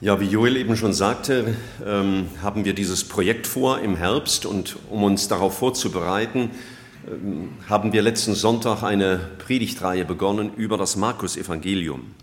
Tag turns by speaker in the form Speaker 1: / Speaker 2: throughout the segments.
Speaker 1: Ja, wie Joel eben schon sagte, ähm, haben wir dieses Projekt vor im Herbst und um uns darauf vorzubereiten, ähm, haben wir letzten Sonntag eine Predigtreihe begonnen über das Markus-Evangelium.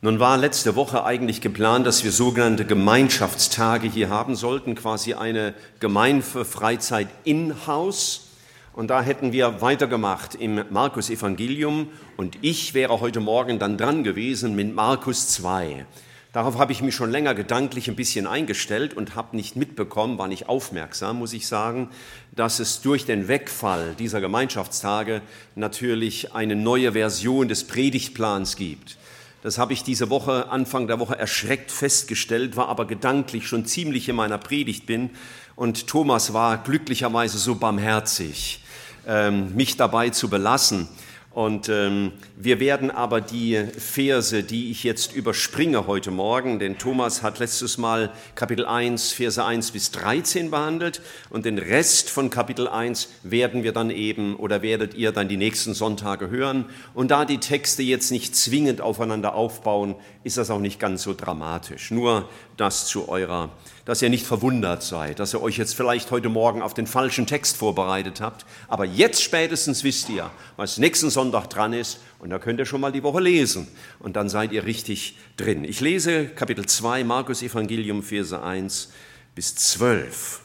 Speaker 1: Nun war letzte Woche eigentlich geplant, dass wir sogenannte Gemeinschaftstage hier haben sollten, quasi eine Gemeinfreizeit in-house. Und da hätten wir weitergemacht im Markus-Evangelium und ich wäre heute Morgen dann dran gewesen mit Markus 2. Darauf habe ich mich schon länger gedanklich ein bisschen eingestellt und habe nicht mitbekommen, war nicht aufmerksam, muss ich sagen, dass es durch den Wegfall dieser Gemeinschaftstage natürlich eine neue Version des Predigtplans gibt. Das habe ich diese Woche, Anfang der Woche erschreckt festgestellt, war aber gedanklich schon ziemlich in meiner Predigt bin. Und Thomas war glücklicherweise so barmherzig, ähm, mich dabei zu belassen und ähm, wir werden aber die Verse, die ich jetzt überspringe heute Morgen, denn Thomas hat letztes Mal Kapitel 1, Verse 1 bis 13 behandelt und den Rest von Kapitel 1 werden wir dann eben oder werdet ihr dann die nächsten Sonntage hören. Und da die Texte jetzt nicht zwingend aufeinander aufbauen, ist das auch nicht ganz so dramatisch. Nur das zu eurer dass ihr nicht verwundert seid, dass ihr euch jetzt vielleicht heute Morgen auf den falschen Text vorbereitet habt. Aber jetzt spätestens wisst ihr, was nächsten Sonntag dran ist. Und da könnt ihr schon mal die Woche lesen. Und dann seid ihr richtig drin. Ich lese Kapitel 2, Markus Evangelium, Verse 1 bis 12.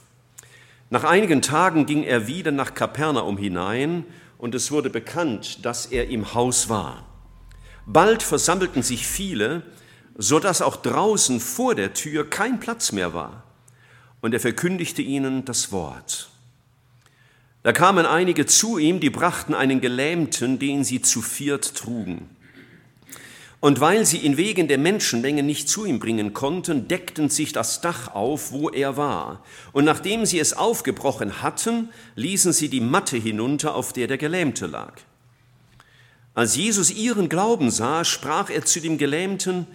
Speaker 1: Nach einigen Tagen ging er wieder nach Kapernaum hinein und es wurde bekannt, dass er im Haus war. Bald versammelten sich viele, so dass auch draußen vor der Tür kein Platz mehr war. Und er verkündigte ihnen das Wort. Da kamen einige zu ihm, die brachten einen Gelähmten, den sie zu viert trugen. Und weil sie ihn wegen der Menschenmenge nicht zu ihm bringen konnten, deckten sich das Dach auf, wo er war. Und nachdem sie es aufgebrochen hatten, ließen sie die Matte hinunter, auf der der Gelähmte lag. Als Jesus ihren Glauben sah, sprach er zu dem Gelähmten,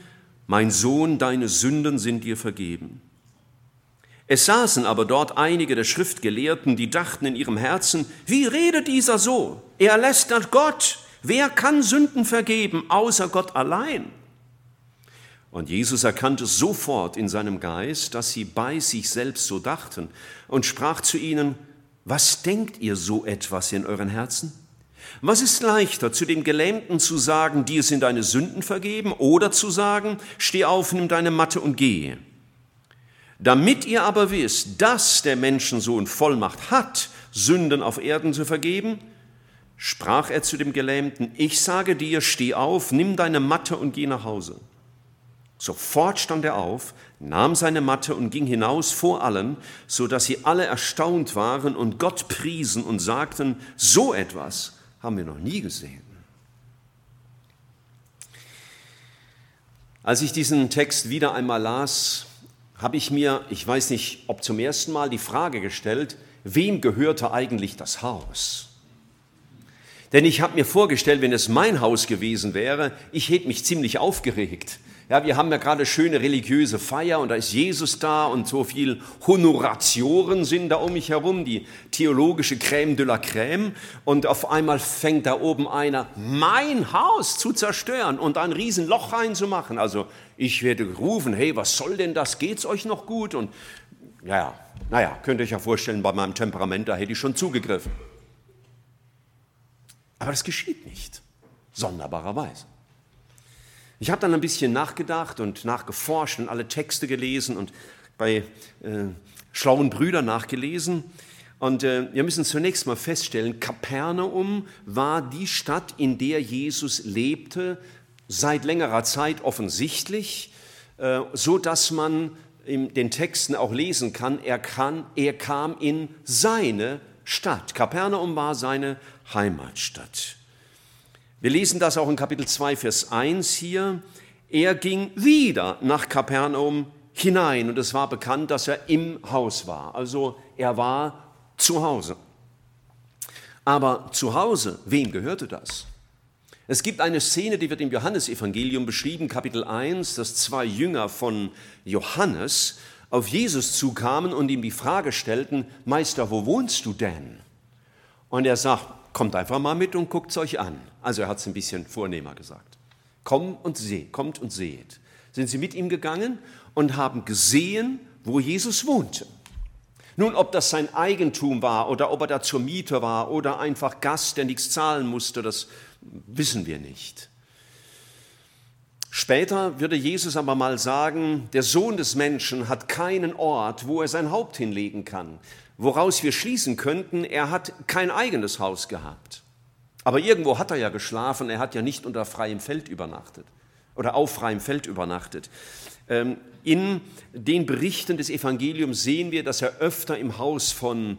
Speaker 1: mein Sohn, deine Sünden sind dir vergeben. Es saßen aber dort einige der Schriftgelehrten, die dachten in ihrem Herzen, wie redet dieser so? Er lästert Gott. Wer kann Sünden vergeben, außer Gott allein? Und Jesus erkannte sofort in seinem Geist, dass sie bei sich selbst so dachten und sprach zu ihnen, was denkt ihr so etwas in euren Herzen? Was ist leichter, zu dem Gelähmten zu sagen, dir sind deine Sünden vergeben, oder zu sagen, steh auf, nimm deine Matte und gehe? Damit ihr aber wisst, dass der Menschensohn Vollmacht hat, Sünden auf Erden zu vergeben, sprach er zu dem Gelähmten, ich sage dir, steh auf, nimm deine Matte und geh nach Hause. Sofort stand er auf, nahm seine Matte und ging hinaus vor allen, so dass sie alle erstaunt waren und Gott priesen und sagten, so etwas haben wir noch nie gesehen. Als ich diesen Text wieder einmal las, habe ich mir, ich weiß nicht, ob zum ersten Mal die Frage gestellt, wem gehörte eigentlich das Haus? Denn ich habe mir vorgestellt, wenn es mein Haus gewesen wäre, ich hätte mich ziemlich aufgeregt. Ja, wir haben ja gerade schöne religiöse Feier und da ist Jesus da und so viel Honoratioren sind da um mich herum, die theologische Crème de la Crème. Und auf einmal fängt da oben einer, mein Haus zu zerstören und ein Riesenloch reinzumachen. Also ich werde rufen, hey, was soll denn das? Geht's euch noch gut? Und naja, naja, könnt ihr euch ja vorstellen, bei meinem Temperament, da hätte ich schon zugegriffen. Aber das geschieht nicht, sonderbarerweise. Ich habe dann ein bisschen nachgedacht und nachgeforscht und alle Texte gelesen und bei äh, schlauen Brüdern nachgelesen. Und äh, wir müssen zunächst mal feststellen, Kapernaum war die Stadt, in der Jesus lebte, seit längerer Zeit offensichtlich, äh, so dass man in den Texten auch lesen kann, er, kann, er kam in seine Stadt. Kapernaum war seine Heimatstadt. Wir lesen das auch in Kapitel 2, Vers 1 hier. Er ging wieder nach Kapernaum hinein und es war bekannt, dass er im Haus war. Also er war zu Hause. Aber zu Hause, wem gehörte das? Es gibt eine Szene, die wird im Johannesevangelium beschrieben, Kapitel 1, dass zwei Jünger von Johannes auf Jesus zukamen und ihm die Frage stellten, Meister, wo wohnst du denn? Und er sagt, kommt einfach mal mit und guckt es euch an. Also er hat es ein bisschen vornehmer gesagt. Komm und seht, kommt und seht. sind sie mit ihm gegangen und haben gesehen, wo Jesus wohnte. Nun, ob das sein Eigentum war oder ob er da zur Miete war oder einfach Gast, der nichts zahlen musste, das wissen wir nicht. Später würde Jesus aber mal sagen, der Sohn des Menschen hat keinen Ort, wo er sein Haupt hinlegen kann, woraus wir schließen könnten, er hat kein eigenes Haus gehabt. Aber irgendwo hat er ja geschlafen, er hat ja nicht unter freiem Feld übernachtet oder auf freiem Feld übernachtet. Ähm, in den Berichten des Evangeliums sehen wir, dass er öfter im Haus von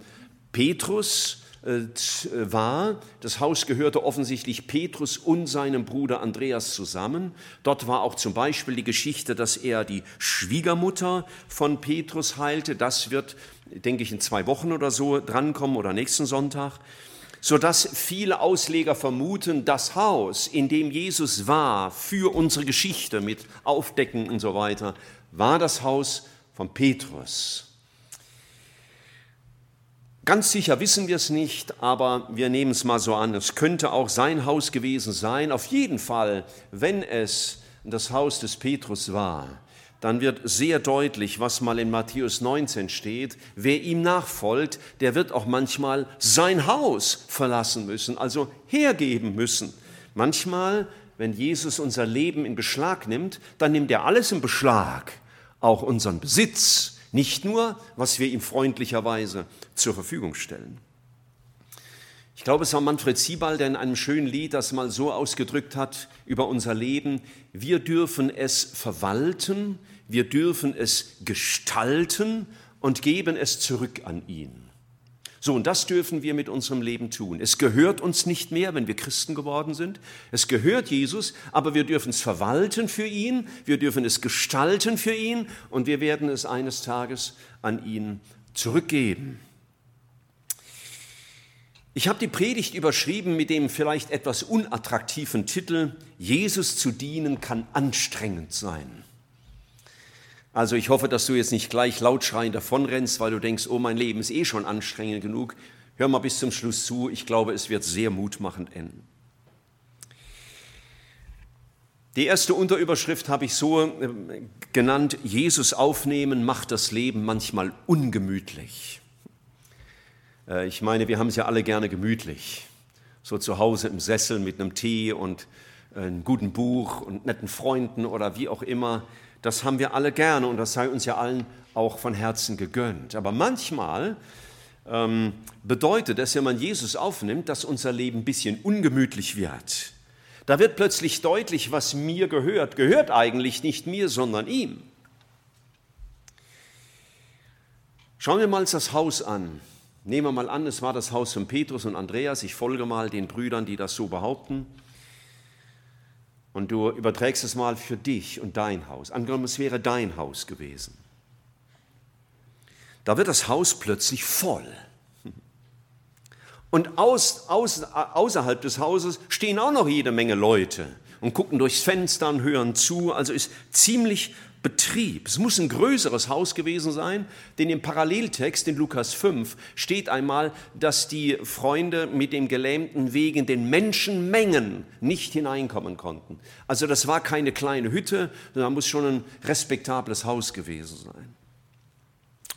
Speaker 1: Petrus war. Das Haus gehörte offensichtlich Petrus und seinem Bruder Andreas zusammen. Dort war auch zum Beispiel die Geschichte, dass er die Schwiegermutter von Petrus heilte. Das wird, denke ich, in zwei Wochen oder so drankommen oder nächsten Sonntag sodass viele Ausleger vermuten, das Haus, in dem Jesus war für unsere Geschichte mit Aufdecken und so weiter, war das Haus von Petrus. Ganz sicher wissen wir es nicht, aber wir nehmen es mal so an. Es könnte auch sein Haus gewesen sein. Auf jeden Fall, wenn es das Haus des Petrus war, dann wird sehr deutlich, was mal in Matthäus 19 steht. Wer ihm nachfolgt, der wird auch manchmal sein Haus verlassen müssen, also hergeben müssen. Manchmal, wenn Jesus unser Leben in Beschlag nimmt, dann nimmt er alles in Beschlag, auch unseren Besitz, nicht nur, was wir ihm freundlicherweise zur Verfügung stellen. Ich glaube, es war Manfred Siebal, der in einem schönen Lied das mal so ausgedrückt hat über unser Leben. Wir dürfen es verwalten, wir dürfen es gestalten und geben es zurück an ihn. So, und das dürfen wir mit unserem Leben tun. Es gehört uns nicht mehr, wenn wir Christen geworden sind. Es gehört Jesus, aber wir dürfen es verwalten für ihn, wir dürfen es gestalten für ihn und wir werden es eines Tages an ihn zurückgeben. Ich habe die Predigt überschrieben mit dem vielleicht etwas unattraktiven Titel Jesus zu dienen kann anstrengend sein. Also ich hoffe, dass du jetzt nicht gleich laut schreiend davonrennst, weil du denkst, oh mein Leben ist eh schon anstrengend genug. Hör mal bis zum Schluss zu, ich glaube, es wird sehr mutmachend enden. Die erste Unterüberschrift habe ich so äh, genannt, Jesus aufnehmen macht das Leben manchmal ungemütlich. Äh, ich meine, wir haben es ja alle gerne gemütlich. So zu Hause im Sessel mit einem Tee und äh, einem guten Buch und netten Freunden oder wie auch immer. Das haben wir alle gerne und das sei uns ja allen auch von Herzen gegönnt. Aber manchmal ähm, bedeutet es, wenn man Jesus aufnimmt, dass unser Leben ein bisschen ungemütlich wird. Da wird plötzlich deutlich, was mir gehört, gehört eigentlich nicht mir, sondern ihm. Schauen wir mal das Haus an. Nehmen wir mal an, es war das Haus von Petrus und Andreas. Ich folge mal den Brüdern, die das so behaupten. Und du überträgst es mal für dich und dein Haus. Angenommen, es wäre dein Haus gewesen. Da wird das Haus plötzlich voll. Und aus, aus, außerhalb des Hauses stehen auch noch jede Menge Leute und gucken durchs Fenster und hören zu. Also ist ziemlich Betrieb. Es muss ein größeres Haus gewesen sein, denn im Paralleltext in Lukas 5 steht einmal, dass die Freunde mit dem Gelähmten wegen den Menschenmengen nicht hineinkommen konnten. Also das war keine kleine Hütte, sondern muss schon ein respektables Haus gewesen sein.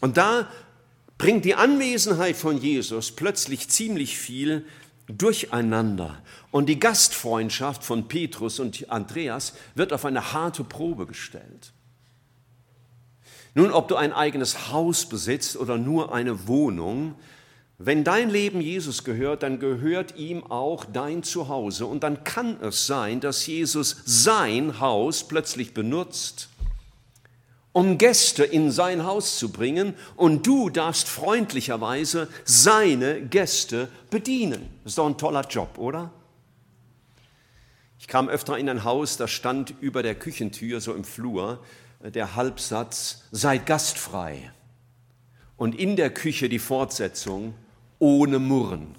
Speaker 1: Und da bringt die Anwesenheit von Jesus plötzlich ziemlich viel durcheinander. Und die Gastfreundschaft von Petrus und Andreas wird auf eine harte Probe gestellt. Nun, ob du ein eigenes Haus besitzt oder nur eine Wohnung, wenn dein Leben Jesus gehört, dann gehört ihm auch dein Zuhause. Und dann kann es sein, dass Jesus sein Haus plötzlich benutzt, um Gäste in sein Haus zu bringen. Und du darfst freundlicherweise seine Gäste bedienen. Das ist doch ein toller Job, oder? Ich kam öfter in ein Haus, da stand über der Küchentür, so im Flur, der Halbsatz, seid gastfrei. Und in der Küche die Fortsetzung, ohne Murren.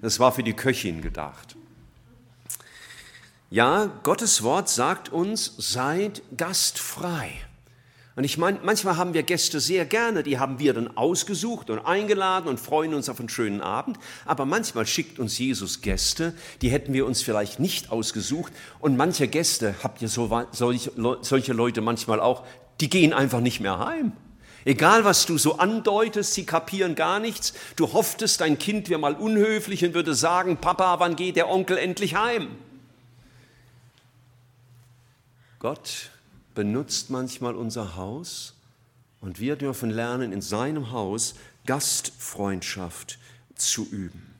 Speaker 1: Das war für die Köchin gedacht. Ja, Gottes Wort sagt uns, seid gastfrei. Und ich meine, manchmal haben wir Gäste sehr gerne, die haben wir dann ausgesucht und eingeladen und freuen uns auf einen schönen Abend. Aber manchmal schickt uns Jesus Gäste, die hätten wir uns vielleicht nicht ausgesucht. Und manche Gäste, habt ihr so, solche, solche Leute manchmal auch, die gehen einfach nicht mehr heim. Egal, was du so andeutest, sie kapieren gar nichts. Du hofftest, dein Kind wäre mal unhöflich und würde sagen, Papa, wann geht der Onkel endlich heim? Gott benutzt manchmal unser Haus und wir dürfen lernen, in seinem Haus Gastfreundschaft zu üben.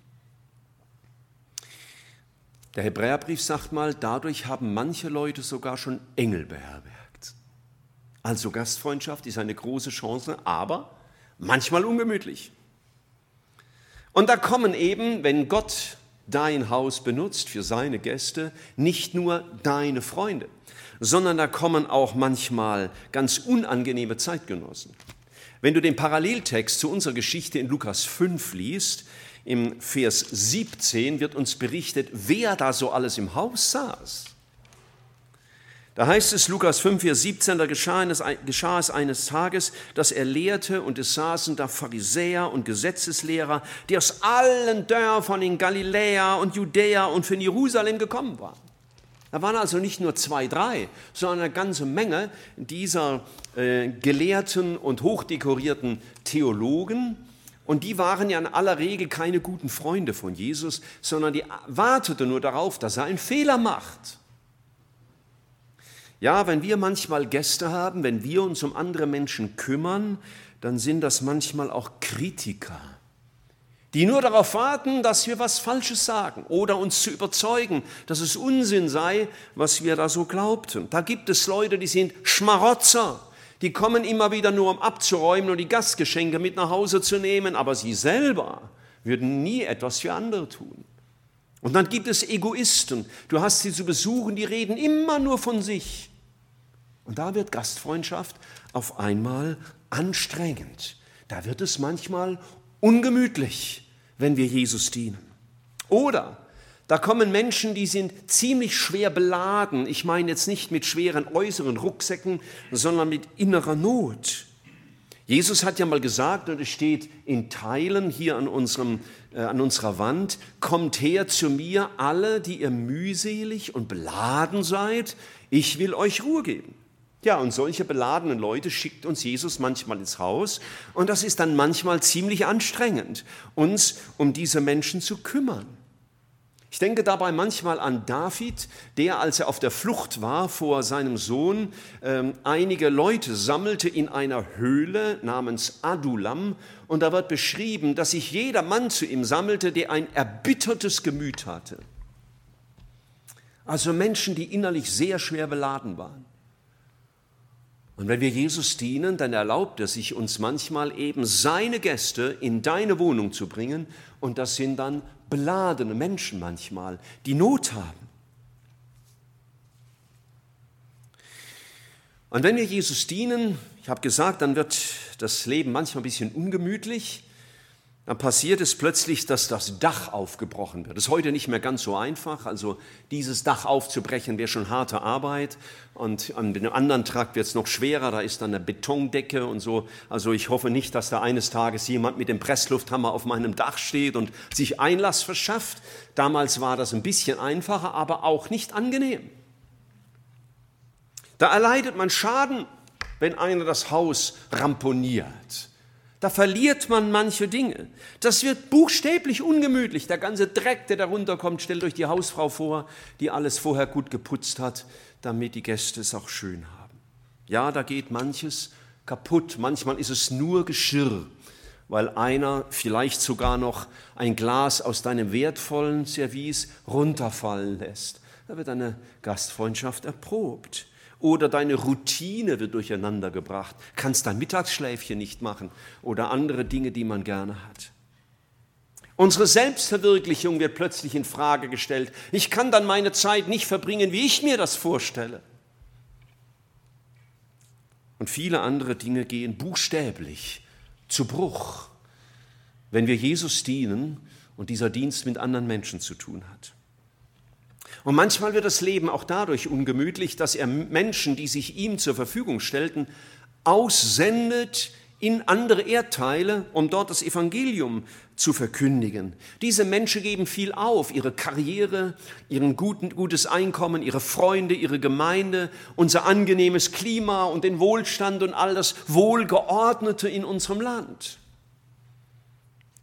Speaker 1: Der Hebräerbrief sagt mal, dadurch haben manche Leute sogar schon Engel beherbergt. Also Gastfreundschaft ist eine große Chance, aber manchmal ungemütlich. Und da kommen eben, wenn Gott dein Haus benutzt für seine Gäste, nicht nur deine Freunde sondern da kommen auch manchmal ganz unangenehme Zeitgenossen. Wenn du den Paralleltext zu unserer Geschichte in Lukas 5 liest, im Vers 17 wird uns berichtet, wer da so alles im Haus saß. Da heißt es, Lukas 5, Vers 17, da geschah es, geschah es eines Tages, dass er lehrte und es saßen da Pharisäer und Gesetzeslehrer, die aus allen Dörfern in Galiläa und Judäa und von Jerusalem gekommen waren. Da waren also nicht nur zwei, drei, sondern eine ganze Menge dieser äh, gelehrten und hochdekorierten Theologen. Und die waren ja in aller Regel keine guten Freunde von Jesus, sondern die warteten nur darauf, dass er einen Fehler macht. Ja, wenn wir manchmal Gäste haben, wenn wir uns um andere Menschen kümmern, dann sind das manchmal auch Kritiker die nur darauf warten, dass wir was Falsches sagen oder uns zu überzeugen, dass es Unsinn sei, was wir da so glaubten. Da gibt es Leute, die sind Schmarotzer, die kommen immer wieder nur, um abzuräumen und die Gastgeschenke mit nach Hause zu nehmen, aber sie selber würden nie etwas für andere tun. Und dann gibt es Egoisten, du hast sie zu besuchen, die reden immer nur von sich. Und da wird Gastfreundschaft auf einmal anstrengend. Da wird es manchmal ungemütlich, wenn wir Jesus dienen. Oder da kommen Menschen, die sind ziemlich schwer beladen. Ich meine jetzt nicht mit schweren äußeren Rucksäcken, sondern mit innerer Not. Jesus hat ja mal gesagt, und es steht in Teilen hier an, unserem, äh, an unserer Wand, kommt her zu mir alle, die ihr mühselig und beladen seid, ich will euch Ruhe geben. Ja, und solche beladenen Leute schickt uns Jesus manchmal ins Haus und das ist dann manchmal ziemlich anstrengend, uns um diese Menschen zu kümmern. Ich denke dabei manchmal an David, der, als er auf der Flucht war vor seinem Sohn, äh, einige Leute sammelte in einer Höhle namens Adulam. Und da wird beschrieben, dass sich jeder Mann zu ihm sammelte, der ein erbittertes Gemüt hatte. Also Menschen, die innerlich sehr schwer beladen waren. Und wenn wir Jesus dienen, dann erlaubt er sich uns manchmal eben seine Gäste in deine Wohnung zu bringen. Und das sind dann beladene Menschen manchmal, die Not haben. Und wenn wir Jesus dienen, ich habe gesagt, dann wird das Leben manchmal ein bisschen ungemütlich dann passiert es plötzlich, dass das Dach aufgebrochen wird. Das ist heute nicht mehr ganz so einfach. Also dieses Dach aufzubrechen wäre schon harte Arbeit. Und an dem anderen Trakt wird es noch schwerer. Da ist dann eine Betondecke und so. Also ich hoffe nicht, dass da eines Tages jemand mit dem Presslufthammer auf meinem Dach steht und sich Einlass verschafft. Damals war das ein bisschen einfacher, aber auch nicht angenehm. Da erleidet man Schaden, wenn einer das Haus ramponiert. Da verliert man manche Dinge. Das wird buchstäblich ungemütlich. Der ganze Dreck, der darunter kommt, stellt euch die Hausfrau vor, die alles vorher gut geputzt hat, damit die Gäste es auch schön haben. Ja, da geht manches kaputt. Manchmal ist es nur Geschirr, weil einer vielleicht sogar noch ein Glas aus deinem wertvollen Service runterfallen lässt. Da wird eine Gastfreundschaft erprobt. Oder deine Routine wird durcheinander gebracht. Kannst dein Mittagsschläfchen nicht machen oder andere Dinge, die man gerne hat. Unsere Selbstverwirklichung wird plötzlich in Frage gestellt. Ich kann dann meine Zeit nicht verbringen, wie ich mir das vorstelle. Und viele andere Dinge gehen buchstäblich zu Bruch, wenn wir Jesus dienen und dieser Dienst mit anderen Menschen zu tun hat. Und manchmal wird das Leben auch dadurch ungemütlich, dass er Menschen, die sich ihm zur Verfügung stellten, aussendet in andere Erdteile, um dort das Evangelium zu verkündigen. Diese Menschen geben viel auf, ihre Karriere, ihren guten, gutes Einkommen, ihre Freunde, ihre Gemeinde, unser angenehmes Klima und den Wohlstand und all das Wohlgeordnete in unserem Land.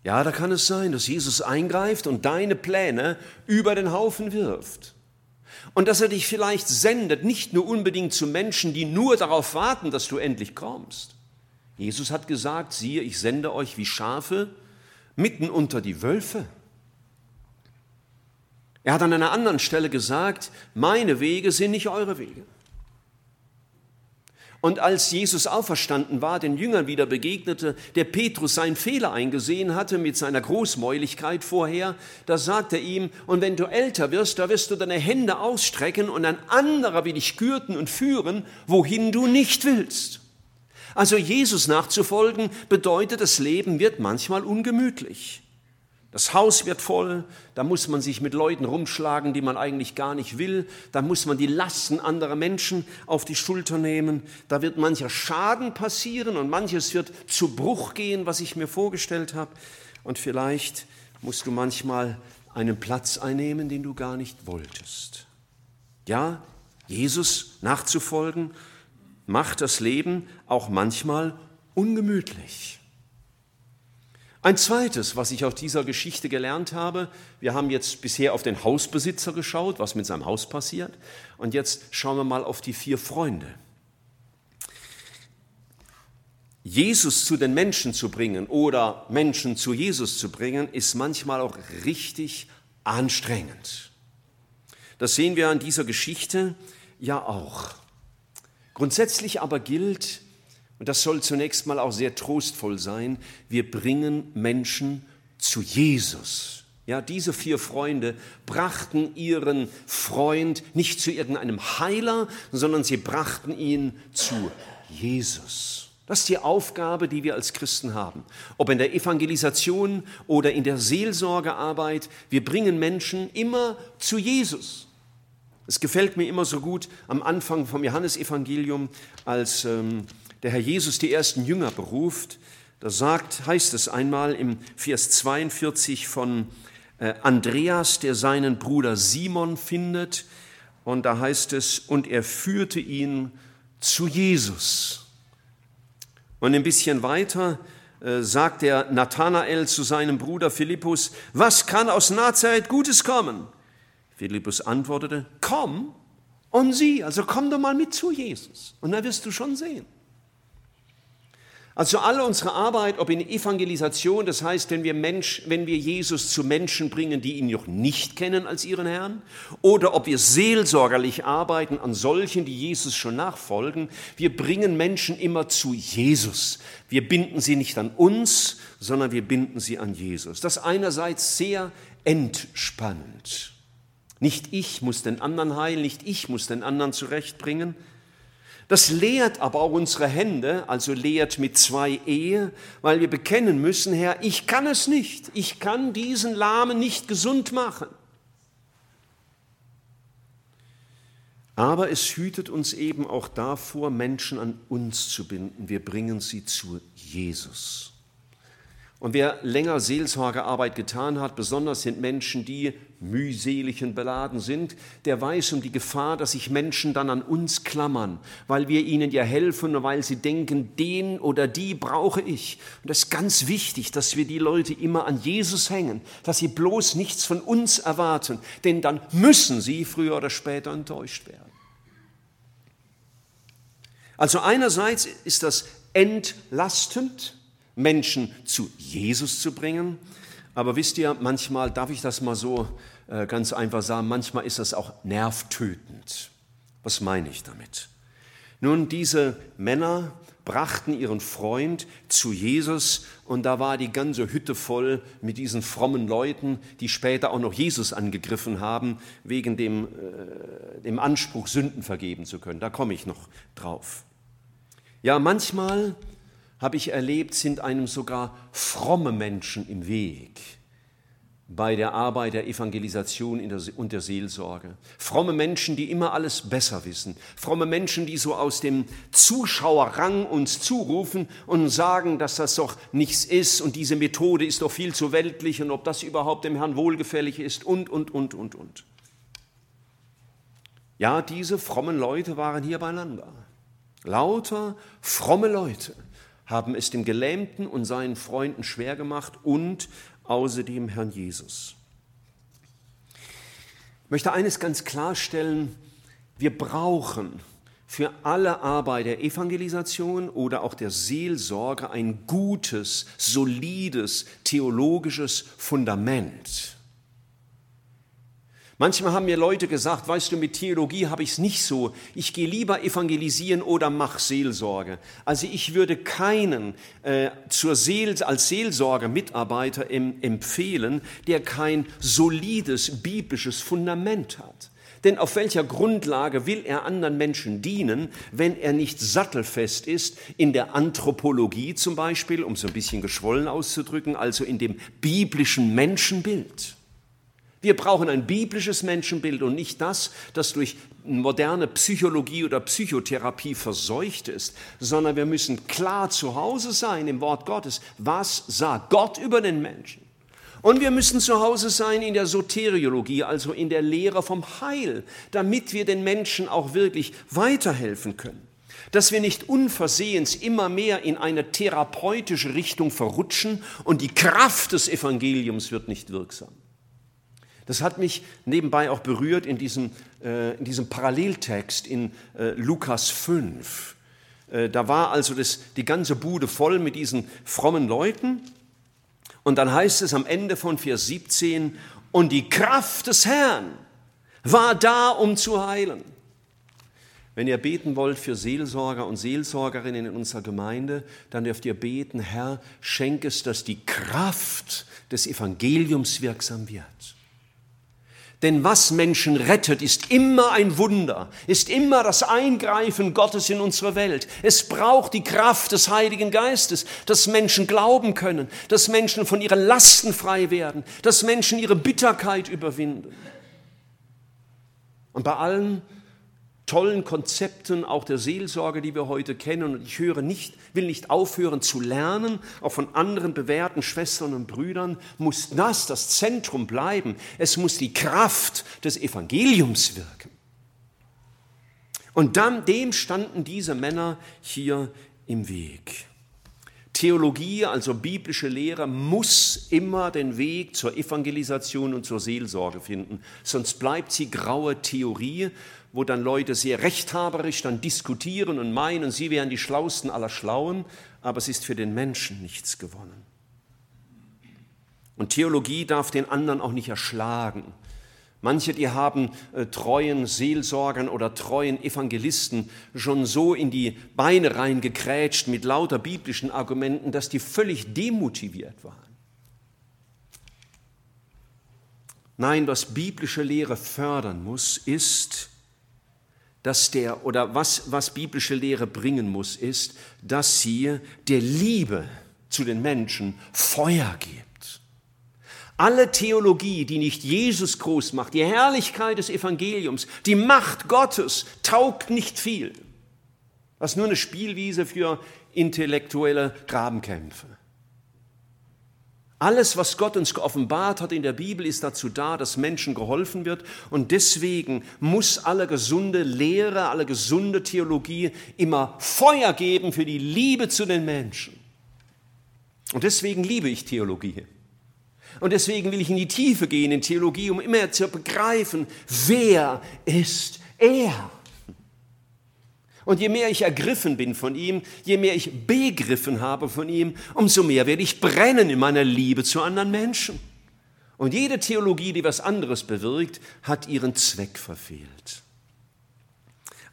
Speaker 1: Ja, da kann es sein, dass Jesus eingreift und deine Pläne über den Haufen wirft. Und dass er dich vielleicht sendet, nicht nur unbedingt zu Menschen, die nur darauf warten, dass du endlich kommst. Jesus hat gesagt, siehe, ich sende euch wie Schafe mitten unter die Wölfe. Er hat an einer anderen Stelle gesagt, meine Wege sind nicht eure Wege. Und als Jesus auferstanden war, den Jüngern wieder begegnete, der Petrus seinen Fehler eingesehen hatte mit seiner Großmäuligkeit vorher, da sagte er ihm, und wenn du älter wirst, da wirst du deine Hände ausstrecken und ein anderer will dich gürten und führen, wohin du nicht willst. Also Jesus nachzufolgen bedeutet, das Leben wird manchmal ungemütlich. Das Haus wird voll, da muss man sich mit Leuten rumschlagen, die man eigentlich gar nicht will, da muss man die Lasten anderer Menschen auf die Schulter nehmen, da wird mancher Schaden passieren und manches wird zu Bruch gehen, was ich mir vorgestellt habe. Und vielleicht musst du manchmal einen Platz einnehmen, den du gar nicht wolltest. Ja, Jesus nachzufolgen macht das Leben auch manchmal ungemütlich. Ein zweites, was ich aus dieser Geschichte gelernt habe, wir haben jetzt bisher auf den Hausbesitzer geschaut, was mit seinem Haus passiert, und jetzt schauen wir mal auf die vier Freunde. Jesus zu den Menschen zu bringen oder Menschen zu Jesus zu bringen, ist manchmal auch richtig anstrengend. Das sehen wir an dieser Geschichte ja auch. Grundsätzlich aber gilt, und das soll zunächst mal auch sehr trostvoll sein, wir bringen Menschen zu Jesus. Ja, diese vier Freunde brachten ihren Freund nicht zu irgendeinem Heiler, sondern sie brachten ihn zu Jesus. Das ist die Aufgabe, die wir als Christen haben. Ob in der Evangelisation oder in der Seelsorgearbeit, wir bringen Menschen immer zu Jesus. Es gefällt mir immer so gut am Anfang vom Johannesevangelium, als ähm, der Herr Jesus die ersten Jünger beruft. Da sagt, heißt es einmal im Vers 42 von äh, Andreas, der seinen Bruder Simon findet. Und da heißt es, und er führte ihn zu Jesus. Und ein bisschen weiter äh, sagt der Nathanael zu seinem Bruder Philippus, was kann aus Nazareth Gutes kommen? Philippus antwortete, komm und sieh, also komm doch mal mit zu Jesus und dann wirst du schon sehen. Also alle unsere Arbeit, ob in Evangelisation, das heißt, wenn wir, Mensch, wenn wir Jesus zu Menschen bringen, die ihn noch nicht kennen als ihren Herrn, oder ob wir seelsorgerlich arbeiten an solchen, die Jesus schon nachfolgen, wir bringen Menschen immer zu Jesus. Wir binden sie nicht an uns, sondern wir binden sie an Jesus. Das einerseits sehr entspannend. Nicht ich muss den anderen heilen, nicht ich muss den anderen zurechtbringen. Das lehrt aber auch unsere Hände, also lehrt mit zwei Ehe, weil wir bekennen müssen, Herr, ich kann es nicht. Ich kann diesen Lahmen nicht gesund machen. Aber es hütet uns eben auch davor, Menschen an uns zu binden. Wir bringen sie zu Jesus. Und wer länger Seelsorgearbeit getan hat, besonders sind Menschen, die mühselig und beladen sind, der weiß um die Gefahr, dass sich Menschen dann an uns klammern, weil wir ihnen ja helfen und weil sie denken, den oder die brauche ich. Und es ist ganz wichtig, dass wir die Leute immer an Jesus hängen, dass sie bloß nichts von uns erwarten, denn dann müssen sie früher oder später enttäuscht werden. Also einerseits ist das entlastend, Menschen zu Jesus zu bringen. Aber wisst ihr, manchmal, darf ich das mal so äh, ganz einfach sagen, manchmal ist das auch nervtötend. Was meine ich damit? Nun, diese Männer brachten ihren Freund zu Jesus und da war die ganze Hütte voll mit diesen frommen Leuten, die später auch noch Jesus angegriffen haben, wegen dem, äh, dem Anspruch, Sünden vergeben zu können. Da komme ich noch drauf. Ja, manchmal habe ich erlebt, sind einem sogar fromme Menschen im Weg. bei der Arbeit der Evangelisation und der Seelsorge. Fromme Menschen, die immer alles besser wissen. Fromme Menschen, die so aus dem Zuschauerrang uns zurufen und sagen, dass das doch nichts ist und diese Methode ist doch viel zu weltlich und ob das überhaupt dem Herrn wohlgefällig ist und, und, und, und, und. Ja, diese frommen Leute waren hier beieinander. Lauter fromme Leute haben es dem Gelähmten und seinen Freunden schwer gemacht und außer dem Herrn Jesus. Ich möchte eines ganz klarstellen, wir brauchen für alle Arbeit der Evangelisation oder auch der Seelsorge ein gutes, solides theologisches Fundament. Manchmal haben mir Leute gesagt, weißt du, mit Theologie habe ich es nicht so. Ich gehe lieber evangelisieren oder mach Seelsorge. Also ich würde keinen äh, zur Seel, als Seelsorger-Mitarbeiter em, empfehlen, der kein solides biblisches Fundament hat. Denn auf welcher Grundlage will er anderen Menschen dienen, wenn er nicht sattelfest ist in der Anthropologie zum Beispiel, um so ein bisschen geschwollen auszudrücken, also in dem biblischen Menschenbild? Wir brauchen ein biblisches Menschenbild und nicht das, das durch moderne Psychologie oder Psychotherapie verseucht ist, sondern wir müssen klar zu Hause sein im Wort Gottes. Was sagt Gott über den Menschen? Und wir müssen zu Hause sein in der Soteriologie, also in der Lehre vom Heil, damit wir den Menschen auch wirklich weiterhelfen können. Dass wir nicht unversehens immer mehr in eine therapeutische Richtung verrutschen und die Kraft des Evangeliums wird nicht wirksam. Das hat mich nebenbei auch berührt in diesem, äh, in diesem Paralleltext in äh, Lukas 5. Äh, da war also das, die ganze Bude voll mit diesen frommen Leuten. Und dann heißt es am Ende von Vers 17, und die Kraft des Herrn war da, um zu heilen. Wenn ihr beten wollt für Seelsorger und Seelsorgerinnen in unserer Gemeinde, dann dürft ihr beten, Herr, schenk es, dass die Kraft des Evangeliums wirksam wird. Denn was Menschen rettet, ist immer ein Wunder, ist immer das Eingreifen Gottes in unsere Welt. Es braucht die Kraft des Heiligen Geistes, dass Menschen glauben können, dass Menschen von ihren Lasten frei werden, dass Menschen ihre Bitterkeit überwinden. Und bei allen tollen Konzepten auch der Seelsorge, die wir heute kennen. Und ich höre nicht, will nicht aufhören zu lernen, auch von anderen bewährten Schwestern und Brüdern, muss das das Zentrum bleiben. Es muss die Kraft des Evangeliums wirken. Und dann, dem standen diese Männer hier im Weg. Theologie, also biblische Lehre, muss immer den Weg zur Evangelisation und zur Seelsorge finden. Sonst bleibt sie graue Theorie wo dann Leute sehr rechthaberisch dann diskutieren und meinen, sie wären die Schlausten aller Schlauen, aber es ist für den Menschen nichts gewonnen. Und Theologie darf den anderen auch nicht erschlagen. Manche, die haben äh, treuen Seelsorgern oder treuen Evangelisten schon so in die Beine reingekrätscht mit lauter biblischen Argumenten, dass die völlig demotiviert waren. Nein, was biblische Lehre fördern muss, ist dass der, oder was, was biblische Lehre bringen muss, ist, dass sie der Liebe zu den Menschen Feuer gibt. Alle Theologie, die nicht Jesus groß macht, die Herrlichkeit des Evangeliums, die Macht Gottes, taugt nicht viel. Das ist nur eine Spielwiese für intellektuelle Grabenkämpfe. Alles, was Gott uns geoffenbart hat in der Bibel, ist dazu da, dass Menschen geholfen wird. Und deswegen muss alle gesunde Lehre, alle gesunde Theologie immer Feuer geben für die Liebe zu den Menschen. Und deswegen liebe ich Theologie. Und deswegen will ich in die Tiefe gehen in Theologie, um immer zu begreifen, wer ist er? Und je mehr ich ergriffen bin von ihm, je mehr ich begriffen habe von ihm, umso mehr werde ich brennen in meiner Liebe zu anderen Menschen. Und jede Theologie, die was anderes bewirkt, hat ihren Zweck verfehlt.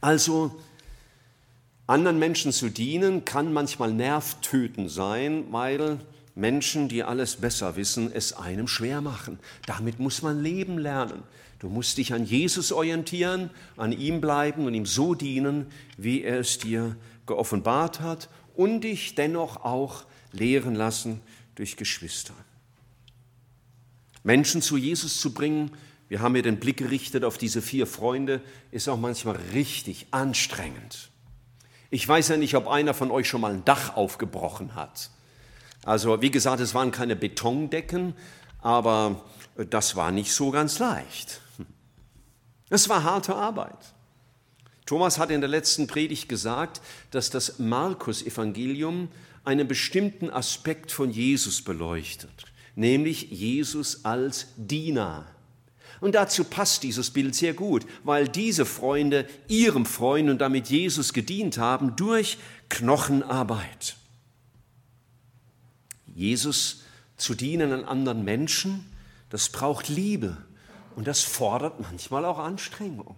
Speaker 1: Also, anderen Menschen zu dienen, kann manchmal nervtötend sein, weil Menschen, die alles besser wissen, es einem schwer machen. Damit muss man leben lernen. Du musst dich an Jesus orientieren, an ihm bleiben und ihm so dienen, wie er es dir geoffenbart hat und dich dennoch auch lehren lassen durch Geschwister. Menschen zu Jesus zu bringen, wir haben hier den Blick gerichtet auf diese vier Freunde, ist auch manchmal richtig anstrengend. Ich weiß ja nicht, ob einer von euch schon mal ein Dach aufgebrochen hat. Also wie gesagt, es waren keine Betondecken, aber das war nicht so ganz leicht. Es war harte Arbeit. Thomas hat in der letzten Predigt gesagt, dass das Markus-Evangelium einen bestimmten Aspekt von Jesus beleuchtet, nämlich Jesus als Diener. Und dazu passt dieses Bild sehr gut, weil diese Freunde ihrem Freund und damit Jesus gedient haben durch Knochenarbeit. Jesus zu dienen an anderen Menschen, das braucht Liebe und das fordert manchmal auch Anstrengung.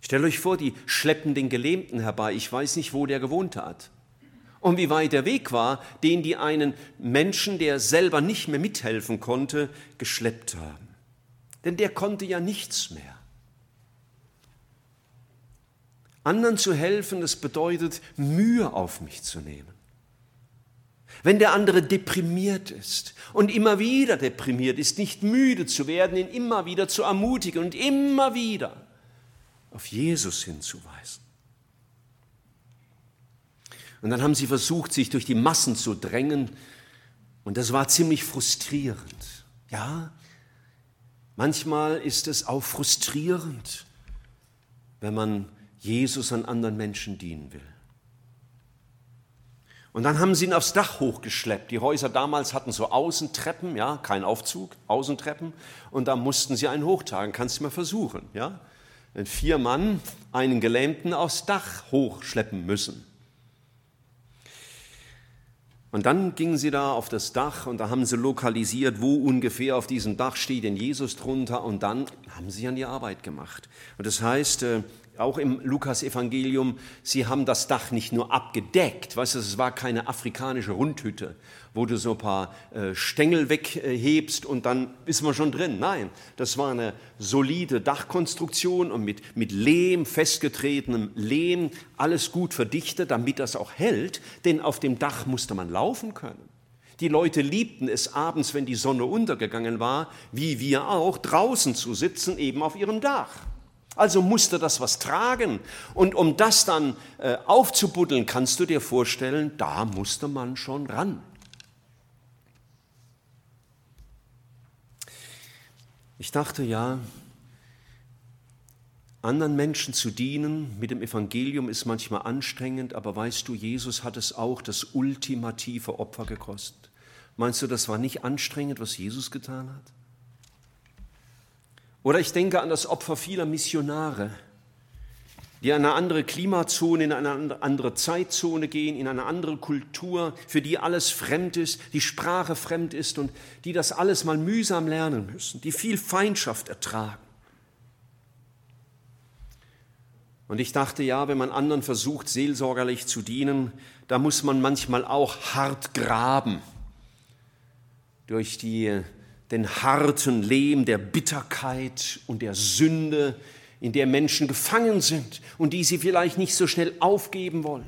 Speaker 1: Stellt euch vor, die schleppen den Gelähmten herbei. Ich weiß nicht, wo der gewohnt hat. Und wie weit der Weg war, den die einen Menschen, der selber nicht mehr mithelfen konnte, geschleppt haben. Denn der konnte ja nichts mehr. Anderen zu helfen, das bedeutet, Mühe auf mich zu nehmen. Wenn der andere deprimiert ist und immer wieder deprimiert ist, nicht müde zu werden, ihn immer wieder zu ermutigen und immer wieder auf Jesus hinzuweisen. Und dann haben sie versucht, sich durch die Massen zu drängen und das war ziemlich frustrierend. Ja, manchmal ist es auch frustrierend, wenn man Jesus an anderen Menschen dienen will. Und dann haben sie ihn aufs Dach hochgeschleppt. Die Häuser damals hatten so Außentreppen, ja, kein Aufzug, Außentreppen. Und da mussten sie einen hochtragen. Kannst du mal versuchen, ja? Wenn vier Mann einen Gelähmten aufs Dach hochschleppen müssen. Und dann gingen sie da auf das Dach und da haben sie lokalisiert, wo ungefähr auf diesem Dach steht denn Jesus drunter und dann haben sie an die Arbeit gemacht. Und das heißt, äh, auch im Lukas-Evangelium, sie haben das Dach nicht nur abgedeckt, weißt du, es war keine afrikanische Rundhütte, wo du so ein paar äh, Stängel weghebst und dann ist man schon drin. Nein, das war eine solide Dachkonstruktion und mit, mit Lehm, festgetretenem Lehm, alles gut verdichtet, damit das auch hält, denn auf dem Dach musste man laufen können. Die Leute liebten es abends, wenn die Sonne untergegangen war, wie wir auch, draußen zu sitzen, eben auf ihrem Dach. Also musste das was tragen. Und um das dann äh, aufzubuddeln, kannst du dir vorstellen, da musste man schon ran. Ich dachte ja, anderen Menschen zu dienen mit dem Evangelium ist manchmal anstrengend, aber weißt du, Jesus hat es auch das ultimative Opfer gekostet. Meinst du, das war nicht anstrengend, was Jesus getan hat? Oder ich denke an das Opfer vieler Missionare, die in eine andere Klimazone, in eine andere Zeitzone gehen, in eine andere Kultur, für die alles fremd ist, die Sprache fremd ist und die das alles mal mühsam lernen müssen, die viel Feindschaft ertragen. Und ich dachte, ja, wenn man anderen versucht, seelsorgerlich zu dienen, da muss man manchmal auch hart graben durch die den harten Lehm der Bitterkeit und der Sünde, in der Menschen gefangen sind und die sie vielleicht nicht so schnell aufgeben wollen.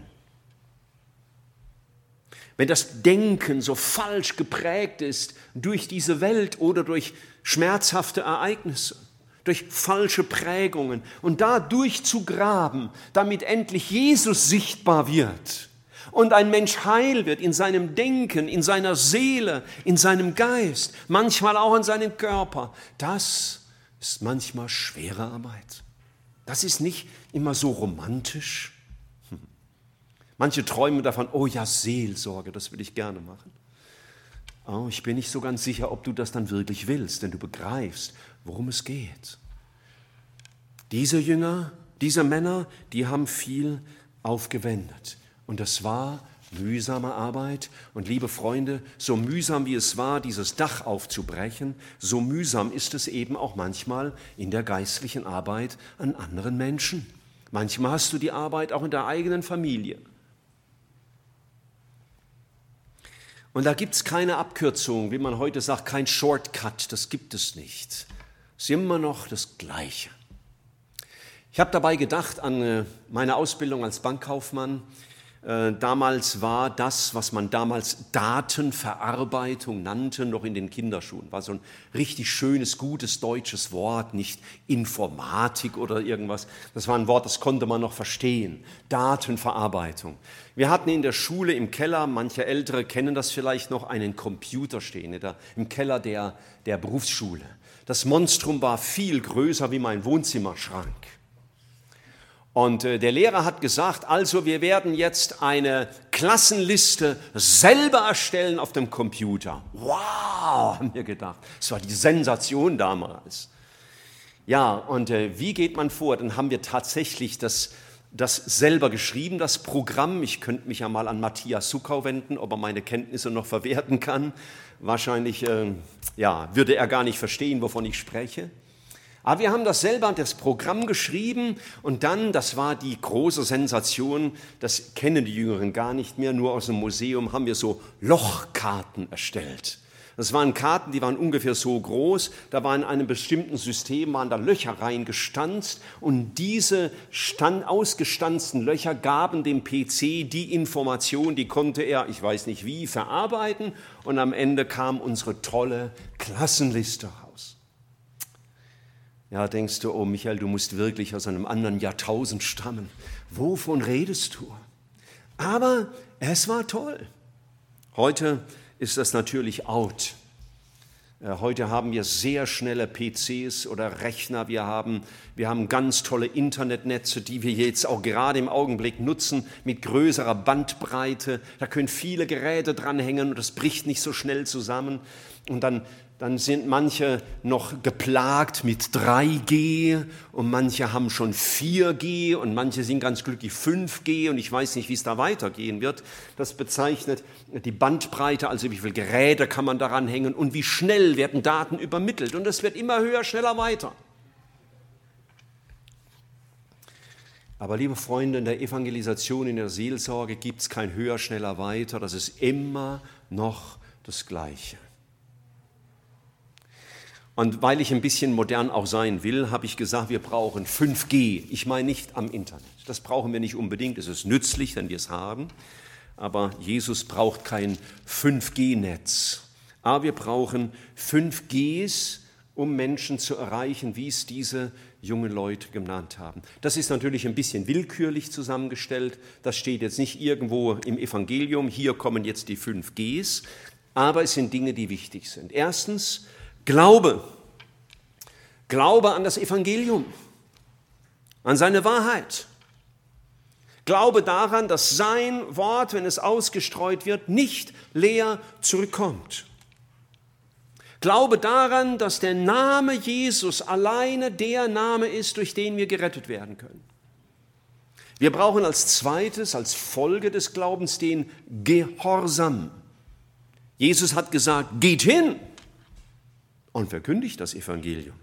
Speaker 1: Wenn das Denken so falsch geprägt ist durch diese Welt oder durch schmerzhafte Ereignisse, durch falsche Prägungen und da durchzugraben, damit endlich Jesus sichtbar wird, und ein Mensch heil wird in seinem Denken, in seiner Seele, in seinem Geist, manchmal auch in seinem Körper, das ist manchmal schwere Arbeit. Das ist nicht immer so romantisch. Hm. Manche träumen davon, oh ja, Seelsorge, das will ich gerne machen. Oh, ich bin nicht so ganz sicher, ob du das dann wirklich willst, denn du begreifst, worum es geht. Diese Jünger, diese Männer, die haben viel aufgewendet. Und das war mühsame Arbeit. Und liebe Freunde, so mühsam wie es war, dieses Dach aufzubrechen, so mühsam ist es eben auch manchmal in der geistlichen Arbeit an anderen Menschen. Manchmal hast du die Arbeit auch in der eigenen Familie. Und da gibt es keine Abkürzung, wie man heute sagt, kein Shortcut, das gibt es nicht. Es ist immer noch das Gleiche. Ich habe dabei gedacht an äh, meine Ausbildung als Bankkaufmann damals war das, was man damals Datenverarbeitung nannte, noch in den Kinderschuhen. War so ein richtig schönes, gutes deutsches Wort, nicht Informatik oder irgendwas. Das war ein Wort, das konnte man noch verstehen. Datenverarbeitung. Wir hatten in der Schule im Keller, manche Ältere kennen das vielleicht noch, einen Computer stehen, im Keller der, der Berufsschule. Das Monstrum war viel größer wie mein Wohnzimmerschrank. Und äh, der Lehrer hat gesagt, also wir werden jetzt eine Klassenliste selber erstellen auf dem Computer. Wow, haben wir gedacht. Das war die Sensation damals. Ja, und äh, wie geht man vor? Dann haben wir tatsächlich das, das selber geschrieben, das Programm. Ich könnte mich ja mal an Matthias Suckau wenden, ob er meine Kenntnisse noch verwerten kann. Wahrscheinlich äh, ja, würde er gar nicht verstehen, wovon ich spreche. Aber wir haben das selber, das Programm geschrieben und dann, das war die große Sensation, das kennen die Jüngeren gar nicht mehr, nur aus dem Museum haben wir so Lochkarten erstellt. Das waren Karten, die waren ungefähr so groß, da waren in einem bestimmten System, waren da Löcher reingestanzt und diese stand, ausgestanzten Löcher gaben dem PC die Information, die konnte er, ich weiß nicht wie, verarbeiten und am Ende kam unsere tolle Klassenliste raus. Ja, denkst du, oh Michael, du musst wirklich aus einem anderen Jahrtausend stammen. Wovon redest du? Aber es war toll. Heute ist das natürlich out. Äh, heute haben wir sehr schnelle PCs oder Rechner. Wir haben, wir haben ganz tolle Internetnetze, die wir jetzt auch gerade im Augenblick nutzen mit größerer Bandbreite. Da können viele Geräte dranhängen und das bricht nicht so schnell zusammen. Und dann dann sind manche noch geplagt mit 3G und manche haben schon 4G und manche sind ganz glücklich 5G und ich weiß nicht, wie es da weitergehen wird. Das bezeichnet die Bandbreite, also wie viele Geräte kann man daran hängen und wie schnell werden Daten übermittelt und es wird immer höher, schneller weiter. Aber liebe Freunde, in der Evangelisation, in der Seelsorge gibt es kein höher, schneller weiter, das ist immer noch das Gleiche. Und weil ich ein bisschen modern auch sein will, habe ich gesagt, wir brauchen 5G. Ich meine nicht am Internet. Das brauchen wir nicht unbedingt. Es ist nützlich, wenn wir es haben. Aber Jesus braucht kein 5G-Netz. Aber wir brauchen 5Gs, um Menschen zu erreichen, wie es diese jungen Leute genannt haben. Das ist natürlich ein bisschen willkürlich zusammengestellt. Das steht jetzt nicht irgendwo im Evangelium. Hier kommen jetzt die 5Gs. Aber es sind Dinge, die wichtig sind. Erstens, Glaube. Glaube an das Evangelium, an seine Wahrheit. Glaube daran, dass sein Wort, wenn es ausgestreut wird, nicht leer zurückkommt. Glaube daran, dass der Name Jesus alleine der Name ist, durch den wir gerettet werden können. Wir brauchen als zweites, als Folge des Glaubens den Gehorsam. Jesus hat gesagt, geht hin und verkündigt das Evangelium.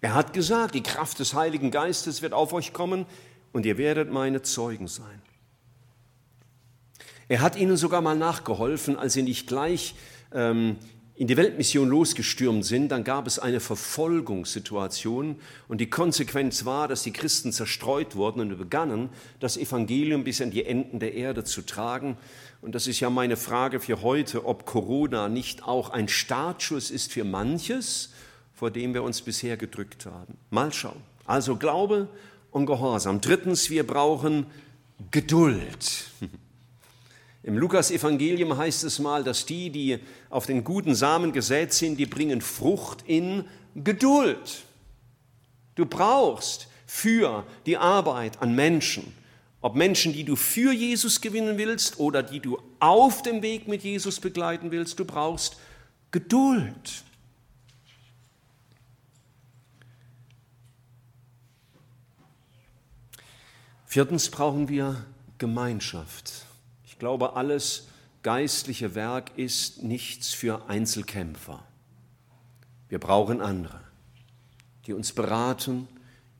Speaker 1: Er hat gesagt, die Kraft des Heiligen Geistes wird auf euch kommen und ihr werdet meine Zeugen sein. Er hat ihnen sogar mal nachgeholfen, als sie nicht gleich ähm, in die Weltmission losgestürmt sind, dann gab es eine Verfolgungssituation und die Konsequenz war, dass die Christen zerstreut wurden und begannen, das Evangelium bis an die Enden der Erde zu tragen. Und das ist ja meine Frage für heute, ob Corona nicht auch ein Startschuss ist für manches, vor dem wir uns bisher gedrückt haben. Mal schauen. Also Glaube und Gehorsam. Drittens, wir brauchen Geduld. Im Lukas-Evangelium heißt es mal, dass die, die auf den guten Samen gesät sind, die bringen Frucht in Geduld. Du brauchst für die Arbeit an Menschen ob Menschen, die du für Jesus gewinnen willst oder die du auf dem Weg mit Jesus begleiten willst, du brauchst Geduld. Viertens brauchen wir Gemeinschaft. Ich glaube, alles geistliche Werk ist nichts für Einzelkämpfer. Wir brauchen andere, die uns beraten,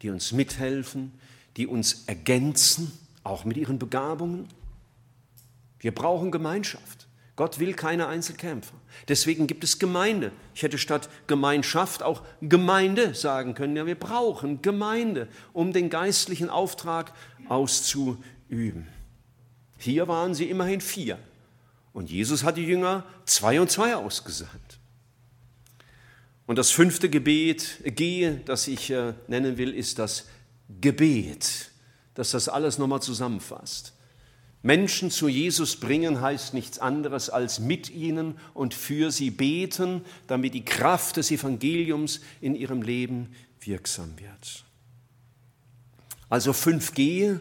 Speaker 1: die uns mithelfen, die uns ergänzen auch mit ihren Begabungen. Wir brauchen Gemeinschaft. Gott will keine Einzelkämpfer. Deswegen gibt es Gemeinde. Ich hätte statt Gemeinschaft auch Gemeinde sagen können. Ja, wir brauchen Gemeinde, um den geistlichen Auftrag auszuüben. Hier waren sie immerhin vier. Und Jesus hat die Jünger zwei und zwei ausgesandt. Und das fünfte Gebet, gehe, das ich äh, nennen will, ist das Gebet, das das alles nochmal zusammenfasst. Menschen zu Jesus bringen heißt nichts anderes als mit ihnen und für sie beten, damit die Kraft des Evangeliums in ihrem Leben wirksam wird. Also 5G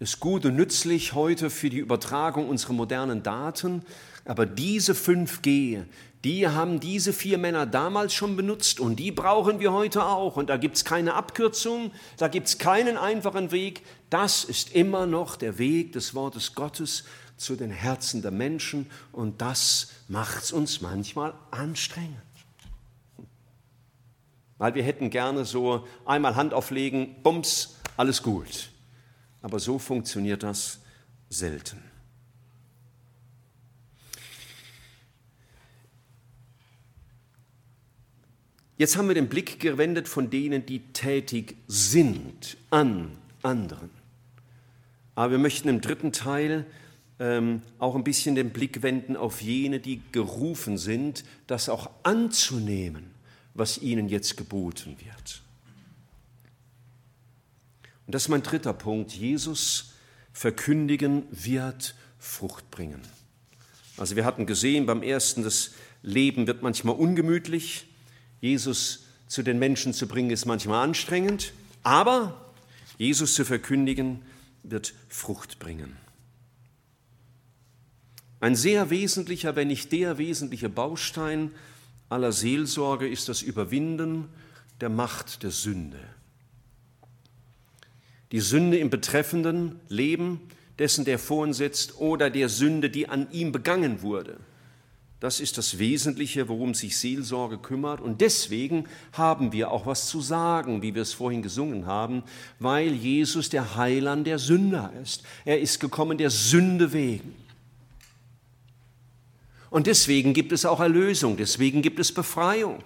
Speaker 1: ist gut und nützlich heute für die Übertragung unserer modernen Daten, aber diese 5G, die haben diese vier Männer damals schon benutzt und die brauchen wir heute auch. Und da gibt es keine Abkürzung, da gibt es keinen einfachen Weg. Das ist immer noch der Weg des Wortes Gottes zu den Herzen der Menschen und das macht es uns manchmal anstrengend. Weil wir hätten gerne so einmal Hand auflegen, bums, alles gut. Aber so funktioniert das selten. Jetzt haben wir den Blick gewendet von denen, die tätig sind an anderen. Aber wir möchten im dritten Teil ähm, auch ein bisschen den Blick wenden auf jene, die gerufen sind, das auch anzunehmen, was ihnen jetzt geboten wird. Und das ist mein dritter Punkt. Jesus verkündigen wird Frucht bringen. Also wir hatten gesehen beim ersten, das Leben wird manchmal ungemütlich, Jesus zu den Menschen zu bringen, ist manchmal anstrengend, aber Jesus zu verkündigen, wird Frucht bringen. Ein sehr wesentlicher, wenn nicht der wesentliche Baustein aller Seelsorge ist das Überwinden der Macht der Sünde. Die Sünde im betreffenden Leben dessen, der vor uns sitzt, oder der Sünde, die an ihm begangen wurde. Das ist das Wesentliche, worum sich Seelsorge kümmert. Und deswegen haben wir auch was zu sagen, wie wir es vorhin gesungen haben, weil Jesus der Heiland der Sünder ist. Er ist gekommen der Sünde wegen. Und deswegen gibt es auch Erlösung, deswegen gibt es Befreiung.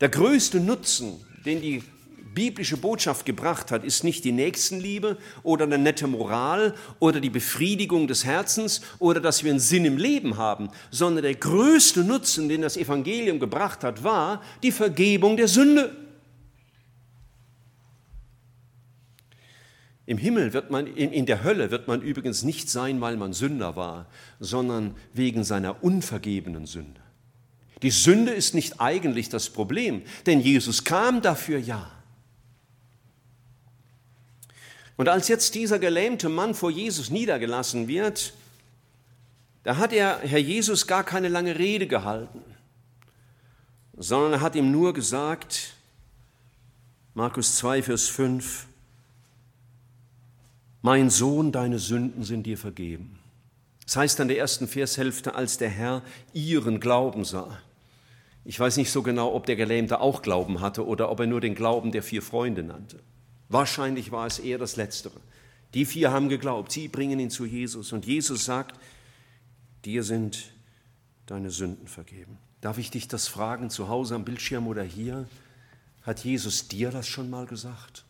Speaker 1: Der größte Nutzen, den die biblische Botschaft gebracht hat, ist nicht die Nächstenliebe oder eine nette Moral oder die Befriedigung des Herzens oder dass wir einen Sinn im Leben haben, sondern der größte Nutzen, den das Evangelium gebracht hat, war die Vergebung der Sünde. Im Himmel wird man, in der Hölle wird man übrigens nicht sein, weil man Sünder war, sondern wegen seiner unvergebenen Sünde. Die Sünde ist nicht eigentlich das Problem, denn Jesus kam dafür ja. Und als jetzt dieser gelähmte Mann vor Jesus niedergelassen wird, da hat er Herr Jesus gar keine lange Rede gehalten, sondern er hat ihm nur gesagt, Markus 2, Vers 5, mein Sohn, deine Sünden sind dir vergeben. Das heißt an der ersten Vershälfte, als der Herr ihren Glauben sah. Ich weiß nicht so genau, ob der Gelähmte auch Glauben hatte oder ob er nur den Glauben der vier Freunde nannte. Wahrscheinlich war es eher das Letztere. Die vier haben geglaubt, sie bringen ihn zu Jesus. Und Jesus sagt, dir sind deine Sünden vergeben. Darf ich dich das fragen, zu Hause am Bildschirm oder hier? Hat Jesus dir das schon mal gesagt?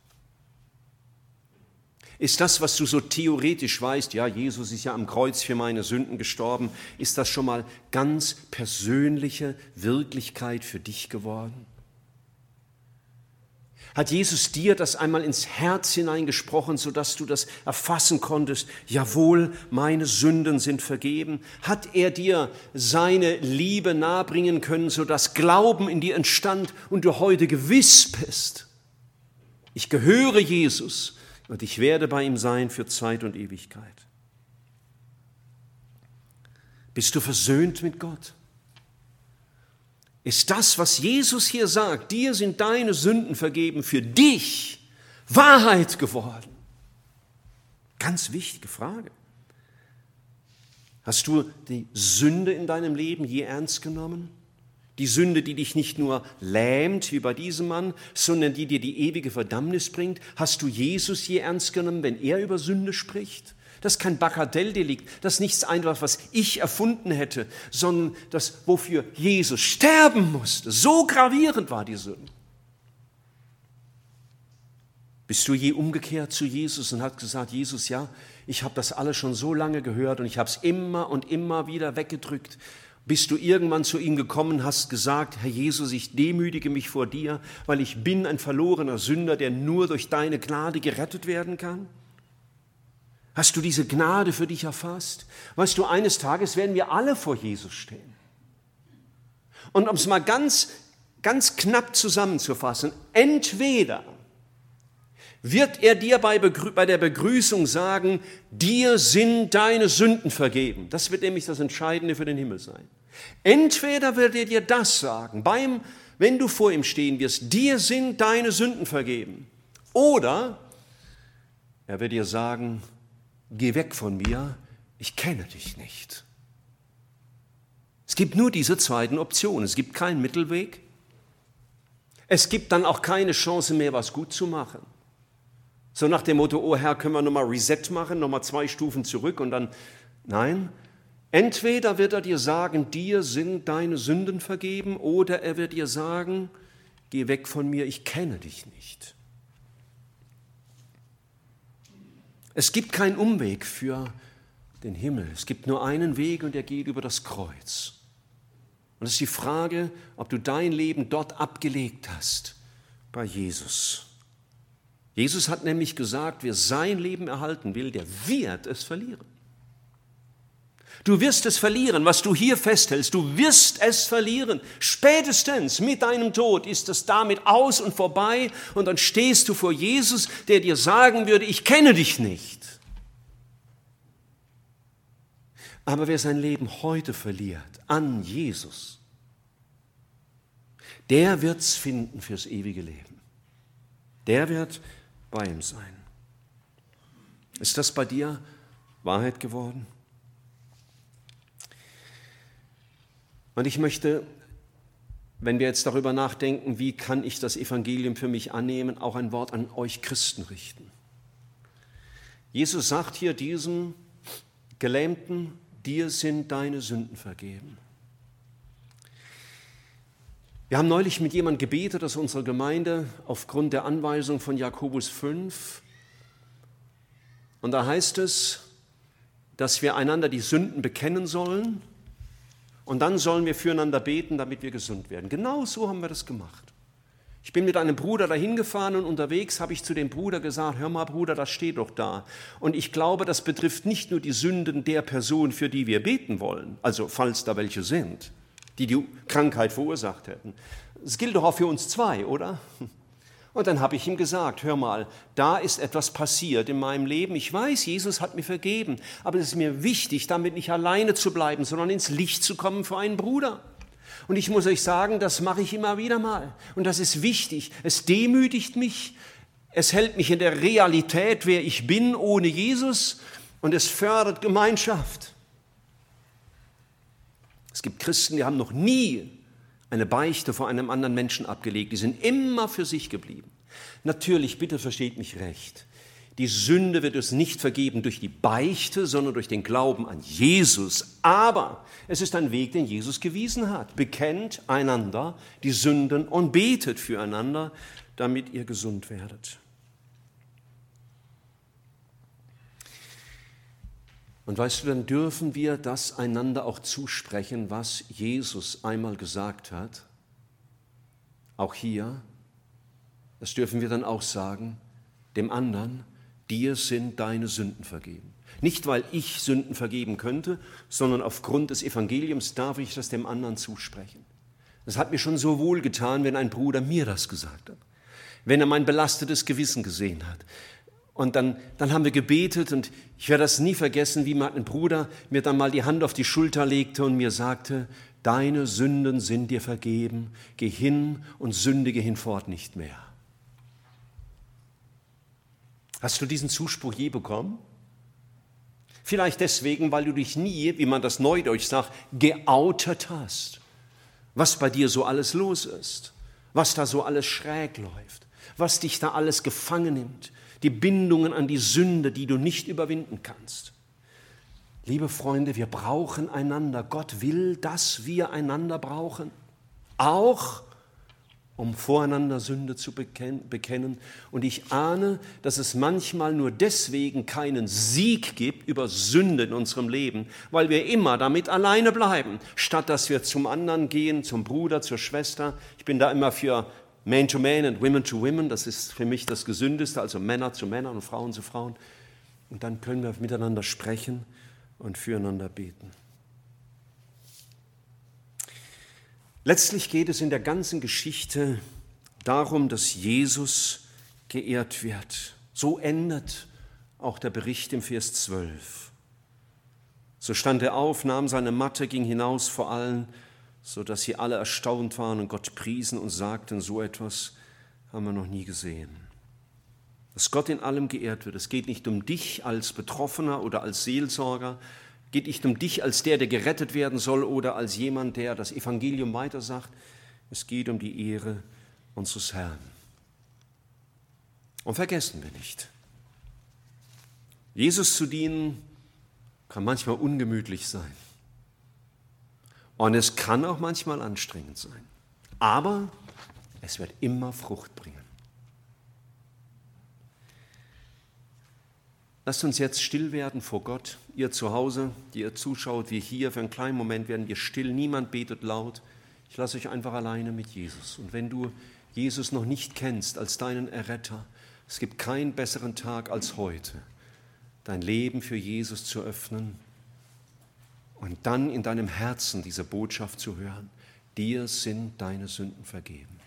Speaker 1: Ist das, was du so theoretisch weißt, ja, Jesus ist ja am Kreuz für meine Sünden gestorben, ist das schon mal ganz persönliche Wirklichkeit für dich geworden? Hat Jesus dir das einmal ins Herz hineingesprochen, sodass du das erfassen konntest? Jawohl, meine Sünden sind vergeben. Hat er dir seine Liebe nahebringen können, sodass Glauben in dir entstand und du heute gewiss bist? Ich gehöre Jesus und ich werde bei ihm sein für Zeit und Ewigkeit. Bist du versöhnt mit Gott? Ist das, was Jesus hier sagt, dir sind deine Sünden vergeben, für dich Wahrheit geworden? Ganz wichtige Frage. Hast du die Sünde in deinem Leben je ernst genommen? Die Sünde, die dich nicht nur lähmt, wie bei diesem Mann, sondern die dir die ewige Verdammnis bringt. Hast du Jesus je ernst genommen, wenn er über Sünde spricht? Das ist kein Bagatelldelikt, das ist nichts einfach, was ich erfunden hätte, sondern das, wofür Jesus sterben musste. So gravierend war die Sünde. Bist du je umgekehrt zu Jesus und hast gesagt, Jesus, ja, ich habe das alles schon so lange gehört und ich habe es immer und immer wieder weggedrückt, bis du irgendwann zu ihm gekommen hast, gesagt, Herr Jesus, ich demütige mich vor dir, weil ich bin ein verlorener Sünder, der nur durch deine Gnade gerettet werden kann? Hast du diese Gnade für dich erfasst? Weißt du, eines Tages werden wir alle vor Jesus stehen. Und um es mal ganz, ganz knapp zusammenzufassen, entweder wird er dir bei, bei, der Begrüßung sagen, dir sind deine Sünden vergeben. Das wird nämlich das Entscheidende für den Himmel sein. Entweder wird er dir das sagen, beim, wenn du vor ihm stehen wirst, dir sind deine Sünden vergeben. Oder er wird dir sagen, geh weg von mir, ich kenne dich nicht. Es gibt nur diese zweiten Optionen. Es gibt keinen Mittelweg. Es gibt dann auch keine Chance mehr, was gut zu machen. So nach dem Motto, oh Herr, können wir nochmal Reset machen, nochmal zwei Stufen zurück und dann, nein, entweder wird er dir sagen, dir sind deine Sünden vergeben, oder er wird dir sagen, geh weg von mir, ich kenne dich nicht. Es gibt keinen Umweg für den Himmel. Es gibt nur einen Weg und der geht über das Kreuz. Und es ist die Frage, ob du dein Leben dort abgelegt hast, bei Jesus. Jesus hat nämlich gesagt, wer sein Leben erhalten will, der wird es verlieren. Du wirst es verlieren, was du hier festhältst. Du wirst es verlieren. Spätestens mit deinem Tod ist es damit aus und vorbei und dann stehst du vor Jesus, der dir sagen würde, ich kenne dich nicht. Aber wer sein Leben heute verliert an Jesus, der wird es finden fürs ewige Leben. Der wird bei ihm sein. Ist das bei dir Wahrheit geworden? Und ich möchte, wenn wir jetzt darüber nachdenken, wie kann ich das Evangelium für mich annehmen, auch ein Wort an euch Christen richten. Jesus sagt hier diesem Gelähmten, dir sind deine Sünden vergeben. Wir haben neulich mit jemandem gebetet aus unserer Gemeinde aufgrund der Anweisung von Jakobus 5. Und da heißt es, dass wir einander die Sünden bekennen sollen und dann sollen wir füreinander beten, damit wir gesund werden. Genau so haben wir das gemacht. Ich bin mit einem Bruder dahin gefahren und unterwegs habe ich zu dem Bruder gesagt, hör mal Bruder, das steht doch da. Und ich glaube, das betrifft nicht nur die Sünden der Person, für die wir beten wollen, also falls da welche sind, die die Krankheit verursacht hätten. Es gilt doch auch für uns zwei, oder? Und dann habe ich ihm gesagt, hör mal, da ist etwas passiert in meinem Leben. Ich weiß, Jesus hat mir vergeben, aber es ist mir wichtig, damit nicht alleine zu bleiben, sondern ins Licht zu kommen für einen Bruder. Und ich muss euch sagen, das mache ich immer wieder mal. Und das ist wichtig. Es demütigt mich. Es hält mich in der Realität, wer ich bin ohne Jesus. Und es fördert Gemeinschaft. Es gibt Christen, die haben noch nie eine Beichte vor einem anderen Menschen abgelegt. Die sind immer für sich geblieben. Natürlich, bitte versteht mich recht. Die Sünde wird uns nicht vergeben durch die Beichte, sondern durch den Glauben an Jesus. Aber es ist ein Weg, den Jesus gewiesen hat. Bekennt einander die Sünden und betet füreinander, damit ihr gesund werdet. Und weißt du, dann dürfen wir das einander auch zusprechen, was Jesus einmal gesagt hat. Auch hier, das dürfen wir dann auch sagen, dem anderen, dir sind deine Sünden vergeben. Nicht, weil ich Sünden vergeben könnte, sondern aufgrund des Evangeliums darf ich das dem anderen zusprechen. Das hat mir schon so wohl getan, wenn ein Bruder mir das gesagt hat, wenn er mein belastetes Gewissen gesehen hat. Und dann, dann haben wir gebetet und ich werde das nie vergessen, wie mein Bruder mir dann mal die Hand auf die Schulter legte und mir sagte, deine Sünden sind dir vergeben, geh hin und sündige hinfort nicht mehr. Hast du diesen Zuspruch je bekommen? Vielleicht deswegen, weil du dich nie, wie man das neudeutsch sagt, geoutet hast. Was bei dir so alles los ist, was da so alles schräg läuft, was dich da alles gefangen nimmt, die Bindungen an die Sünde, die du nicht überwinden kannst. Liebe Freunde, wir brauchen einander. Gott will, dass wir einander brauchen. Auch um voreinander Sünde zu bekennen. Und ich ahne, dass es manchmal nur deswegen keinen Sieg gibt über Sünde in unserem Leben, weil wir immer damit alleine bleiben, statt dass wir zum anderen gehen, zum Bruder, zur Schwester. Ich bin da immer für Man to Man und Women to Women. Das ist für mich das Gesündeste, also Männer zu Männern und Frauen zu Frauen. Und dann können wir miteinander sprechen und füreinander beten. Letztlich geht es in der ganzen Geschichte darum, dass Jesus geehrt wird. So endet auch der Bericht im Vers 12. So stand er auf, nahm seine Matte, ging hinaus vor allen, so dass sie alle erstaunt waren und Gott priesen und sagten, so etwas haben wir noch nie gesehen. Dass Gott in allem geehrt wird. Es geht nicht um dich als Betroffener oder als Seelsorger, geht nicht um dich als der, der gerettet werden soll oder als jemand, der das Evangelium weitersagt. Es geht um die Ehre unseres Herrn. Und vergessen wir nicht, Jesus zu dienen kann manchmal ungemütlich sein. Und es kann auch manchmal anstrengend sein. Aber es wird immer Frucht bringen. Lasst uns jetzt still werden vor Gott. Ihr zu Hause, die ihr zuschaut, wir hier, für einen kleinen Moment werden wir still. Niemand betet laut. Ich lasse euch einfach alleine mit Jesus. Und wenn du Jesus noch nicht kennst als deinen Erretter, es gibt keinen besseren Tag als heute, dein Leben für Jesus zu öffnen und dann in deinem Herzen diese Botschaft zu hören. Dir sind deine Sünden vergeben.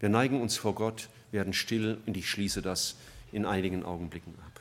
Speaker 1: Wir neigen uns vor Gott, werden still und ich schließe das in einigen Augenblicken ab.